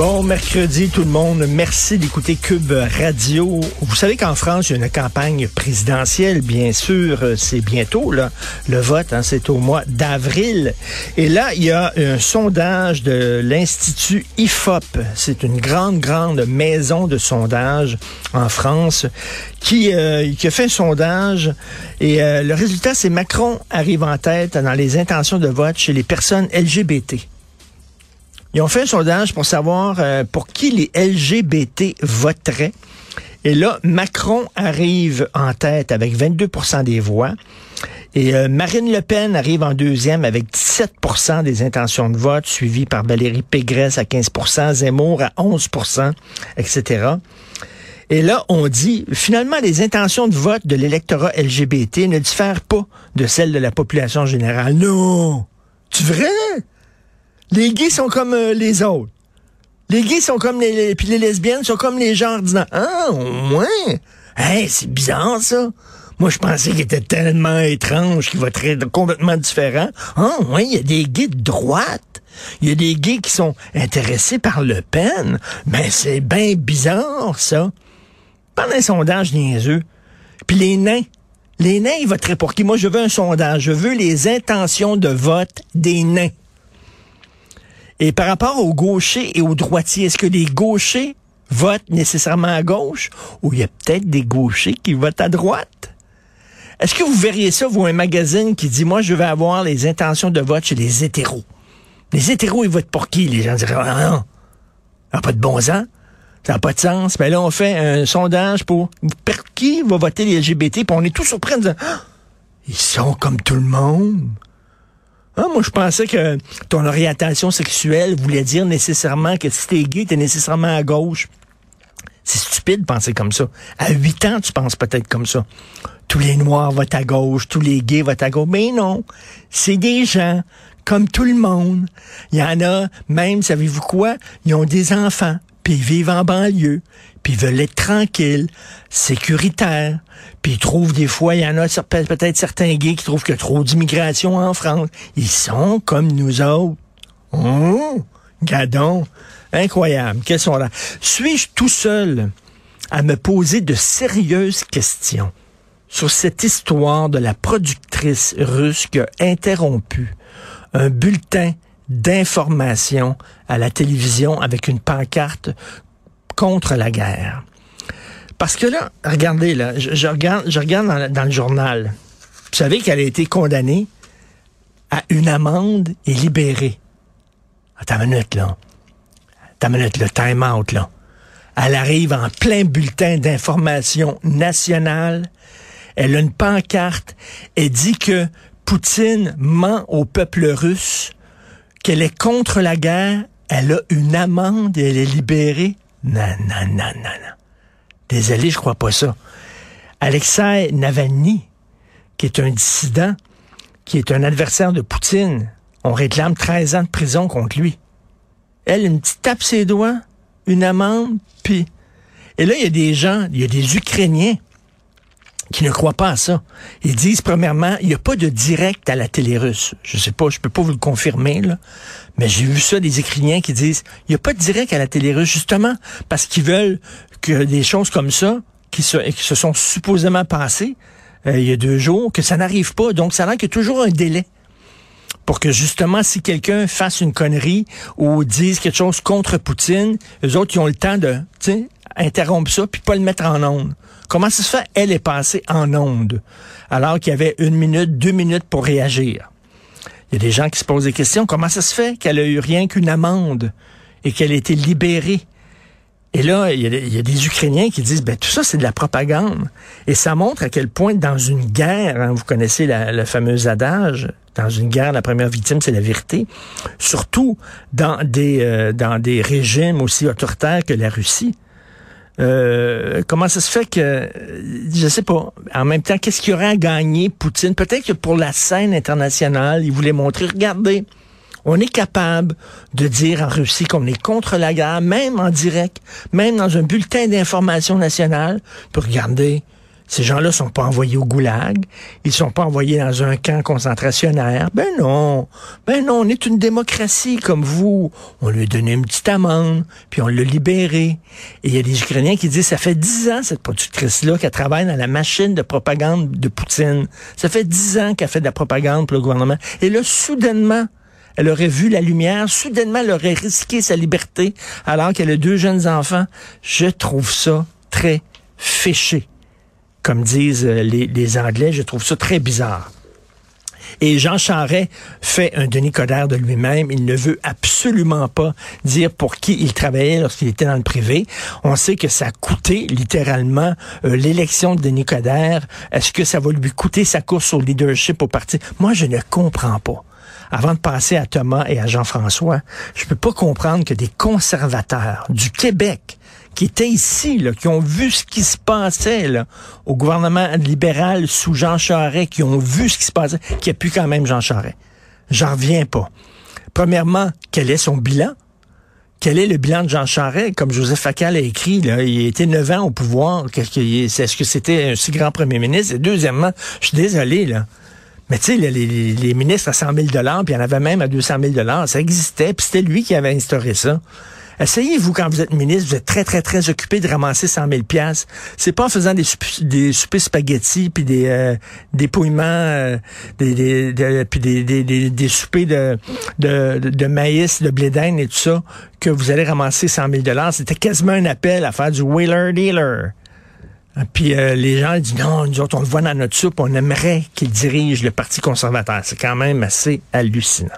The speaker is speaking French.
Bon mercredi tout le monde, merci d'écouter Cube Radio. Vous savez qu'en France, il y a une campagne présidentielle, bien sûr, c'est bientôt là, le vote, hein, c'est au mois d'avril. Et là, il y a un sondage de l'Institut IFOP, c'est une grande, grande maison de sondage en France qui, euh, a fait un sondage et euh, le résultat, c'est Macron arrive en tête dans les intentions de vote chez les personnes LGBT. Ils ont fait un sondage pour savoir euh, pour qui les LGBT voteraient. Et là, Macron arrive en tête avec 22% des voix. Et euh, Marine Le Pen arrive en deuxième avec 17% des intentions de vote, suivi par Valérie Pégresse à 15% Zemmour à 11% etc. Et là, on dit, finalement, les intentions de vote de l'électorat LGBT ne diffèrent pas de celles de la population générale. Non! Tu vrai? Les gays sont comme euh, les autres. Les gays sont comme les, les- puis les lesbiennes sont comme les gens ordinaires. Ah, moins. Hey, c'est bizarre ça. Moi, je pensais qu'il était tellement étrange qu'il voterait de- complètement différent. Ah, ouais, il y a des gays de droite. Il y a des gays qui sont intéressés par Le Pen. Ben, c'est bien bizarre, ça. Pendant un sondage niaiseux. Puis les nains. Les nains, ils voteraient pour qui? Moi, je veux un sondage. Je veux les intentions de vote des nains. Et par rapport aux gauchers et aux droitiers, est-ce que les gauchers votent nécessairement à gauche ou il y a peut-être des gauchers qui votent à droite? Est-ce que vous verriez ça, vous, un magazine qui dit, moi, je vais avoir les intentions de vote chez les hétéros? Les hétéros, ils votent pour qui? Les gens diraient, ah non, ça pas de bon sens. Ça n'a pas de sens. Mais là, on fait un sondage pour, pour qui va voter les LGBT, puis on est tous surpris en disant, Ah, ils sont comme tout le monde. Ah, moi, je pensais que ton orientation sexuelle voulait dire nécessairement que si t'es gay, t'es nécessairement à gauche. C'est stupide de penser comme ça. À 8 ans, tu penses peut-être comme ça. Tous les noirs votent à gauche, tous les gays votent à gauche. Mais non, c'est des gens comme tout le monde. Il y en a, même, savez-vous quoi? Ils ont des enfants, ils vivent en banlieue, puis veulent être tranquilles, sécuritaires. Puis ils trouvent des fois, il y en a peut-être certains gays qui trouvent qu'il y a trop d'immigration en France. Ils sont comme nous autres. Oh, gadon. Incroyable. Quels sont là? Suis-je tout seul à me poser de sérieuses questions sur cette histoire de la productrice russe qui a interrompu un bulletin d'information à la télévision avec une pancarte contre la guerre. Parce que là, regardez, là, je, regarde, je regarde dans, le- journal. Vous savez qu'elle a été condamnée à une amende et libérée. Attends une minute, là. Attends minute, le time out, là. Elle arrive en plein bulletin d'information nationale. Elle a une pancarte. Elle dit que Poutine ment au peuple russe, qu'elle est contre la guerre. Elle a une amende et elle est libérée. Non, non, non, non, non. Désolé, je crois pas ça. Alexei Navalny, qui est un dissident, qui est un adversaire de Poutine, on réclame 13 ans de prison contre lui. Elle, une petite tape ses doigts, une amende, puis... Et là, il y a des gens, il y a des Ukrainiens qui ne croient pas à ça. Ils disent, premièrement, il n'y a pas de direct à la télé russe. Je sais pas, je peux pas vous le confirmer, là. Mais j'ai vu ça des Ukrainiens qui disent, il n'y a pas de direct à la télé russe, justement, parce qu'ils veulent que des choses comme ça, qui se, qui se sont supposément passées, euh, il y a deux jours, que ça n'arrive pas. Donc, ça a qu'il y a toujours un délai pour que justement, si quelqu'un fasse une connerie ou dise quelque chose contre Poutine, les autres, ils ont le temps de interrompre ça puis pas le mettre en onde. Comment ça se fait? Elle est passée en onde, alors qu'il y avait une minute, deux minutes pour réagir. Il y a des gens qui se posent des questions. Comment ça se fait qu'elle a eu rien qu'une amende et qu'elle a été libérée? Et là, il y, a, des Ukrainiens qui disent, ben tout ça, c'est de la propagande. Et ça montre à quel point, dans une guerre, hein, vous connaissez la, le fameux adage, dans une guerre, la première victime, c'est la vérité. Surtout dans des, euh, dans des régimes aussi autoritaires que la Russie. Euh, comment ça se fait que, je sais pas, en même temps, qu'est-ce qu'il y aurait à gagner Poutine? Peut-être que pour la scène internationale, il voulait montrer, regardez, on est capable de dire en Russie qu'on est contre la guerre, même en direct, même dans un bulletin d'information nationale, pour regarder, ces gens-là sont pas envoyés au goulag, ils sont pas envoyés dans un camp concentrationnaire. Ben non, ben non, on est une démocratie comme vous. On lui a donné une petite amende, puis on l'a libéré. Et il y a des Ukrainiens qui disent, ça fait dix ans, cette productrice-là, qu'elle travaille dans la machine de propagande de Poutine. Ça fait dix ans qu'elle fait de la propagande pour le gouvernement. Et là, soudainement, elle aurait vu la lumière, soudainement, elle aurait risqué sa liberté alors qu'elle a deux jeunes enfants. Je trouve ça très fiché comme disent euh, les, Anglais. Je trouve ça très bizarre. Et Jean Charret fait un Denis Coderre de lui-même. Il ne veut absolument pas dire pour qui il travaillait lorsqu'il était dans le privé. On sait que ça a coûté littéralement euh, l'élection de Denis Coderre. Est-ce que ça va lui coûter sa course au leadership au parti? Moi, je ne comprends pas. Avant de passer à Thomas et à Jean-François, je peux pas comprendre que des conservateurs du Québec qui étaient ici, là, qui ont vu ce qui se passait au gouvernement libéral sous Jean Charest, qui ont vu ce qui se passait, qui a pu quand même Jean Charest. J'en reviens pas. Premièrement, quel est son bilan? Quel est le bilan de Jean Charest? Comme Joseph Facal a écrit, là, il était neuf ans au pouvoir. Est-ce que c'était un si grand premier ministre? Et deuxièmement, je suis désolé, là. Mais tu sais, les, les, ministres à 100 000 puis il y en avait même à 200 000 ça existait, puis c'était lui qui avait instauré ça. Essayez-vous, quand vous êtes ministre, vous êtes très, très, très occupé de ramasser 100 000 piastres. C'est pas en faisant des, des soupers spaghettis, puis des, euh, des pouillements, euh, des, des, puis des, des, des, soupers de, de, de, maïs, de blé d'Inde et tout ça, que vous allez ramasser 100 000 C'était quasiment un appel à faire du wheeler-dealer. Puis euh, les gens disent non, nous autres, on le voit dans notre soupe, on aimerait qu'il dirige le Parti conservateur. C'est quand même assez hallucinant.